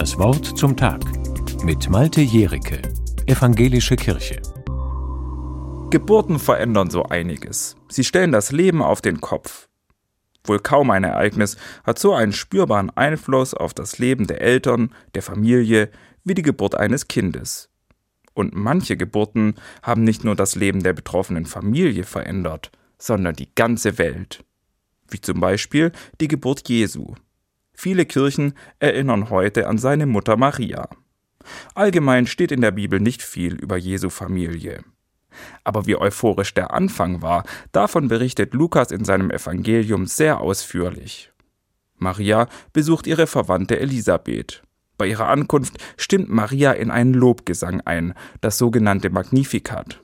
Das Wort zum Tag mit Malte Jericke, Evangelische Kirche. Geburten verändern so einiges. Sie stellen das Leben auf den Kopf. Wohl kaum ein Ereignis hat so einen spürbaren Einfluss auf das Leben der Eltern, der Familie, wie die Geburt eines Kindes. Und manche Geburten haben nicht nur das Leben der betroffenen Familie verändert, sondern die ganze Welt. Wie zum Beispiel die Geburt Jesu. Viele Kirchen erinnern heute an seine Mutter Maria. Allgemein steht in der Bibel nicht viel über Jesu Familie. Aber wie euphorisch der Anfang war, davon berichtet Lukas in seinem Evangelium sehr ausführlich. Maria besucht ihre Verwandte Elisabeth. Bei ihrer Ankunft stimmt Maria in einen Lobgesang ein, das sogenannte Magnificat.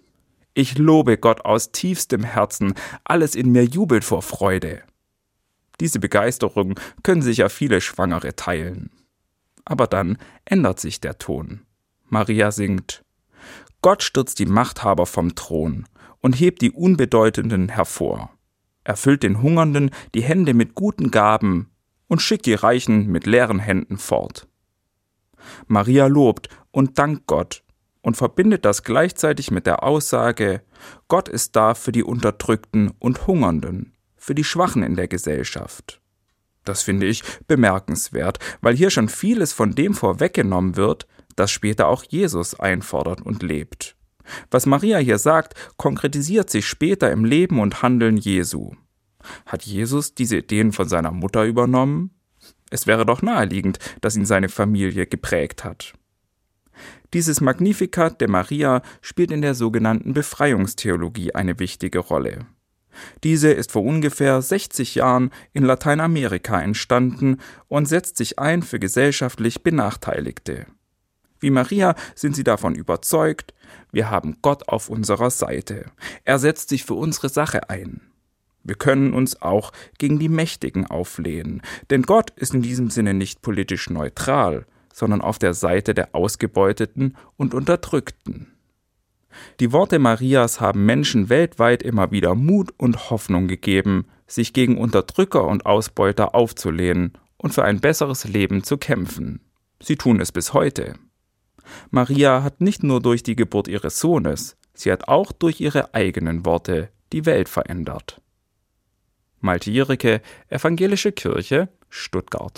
Ich lobe Gott aus tiefstem Herzen, alles in mir jubelt vor Freude. Diese Begeisterung können sich ja viele Schwangere teilen. Aber dann ändert sich der Ton. Maria singt Gott stürzt die Machthaber vom Thron und hebt die Unbedeutenden hervor. Erfüllt den Hungernden die Hände mit guten Gaben und schickt die Reichen mit leeren Händen fort. Maria lobt und dankt Gott und verbindet das gleichzeitig mit der Aussage, Gott ist da für die Unterdrückten und Hungernden für die Schwachen in der Gesellschaft. Das finde ich bemerkenswert, weil hier schon vieles von dem vorweggenommen wird, das später auch Jesus einfordert und lebt. Was Maria hier sagt, konkretisiert sich später im Leben und Handeln Jesu. Hat Jesus diese Ideen von seiner Mutter übernommen? Es wäre doch naheliegend, dass ihn seine Familie geprägt hat. Dieses Magnificat der Maria spielt in der sogenannten Befreiungstheologie eine wichtige Rolle. Diese ist vor ungefähr 60 Jahren in Lateinamerika entstanden und setzt sich ein für gesellschaftlich Benachteiligte. Wie Maria sind sie davon überzeugt, wir haben Gott auf unserer Seite. Er setzt sich für unsere Sache ein. Wir können uns auch gegen die Mächtigen auflehnen, denn Gott ist in diesem Sinne nicht politisch neutral, sondern auf der Seite der Ausgebeuteten und Unterdrückten. Die Worte Marias haben Menschen weltweit immer wieder Mut und Hoffnung gegeben, sich gegen Unterdrücker und Ausbeuter aufzulehnen und für ein besseres Leben zu kämpfen. Sie tun es bis heute. Maria hat nicht nur durch die Geburt ihres Sohnes, sie hat auch durch ihre eigenen Worte die Welt verändert. Malte Jericke, Evangelische Kirche, Stuttgart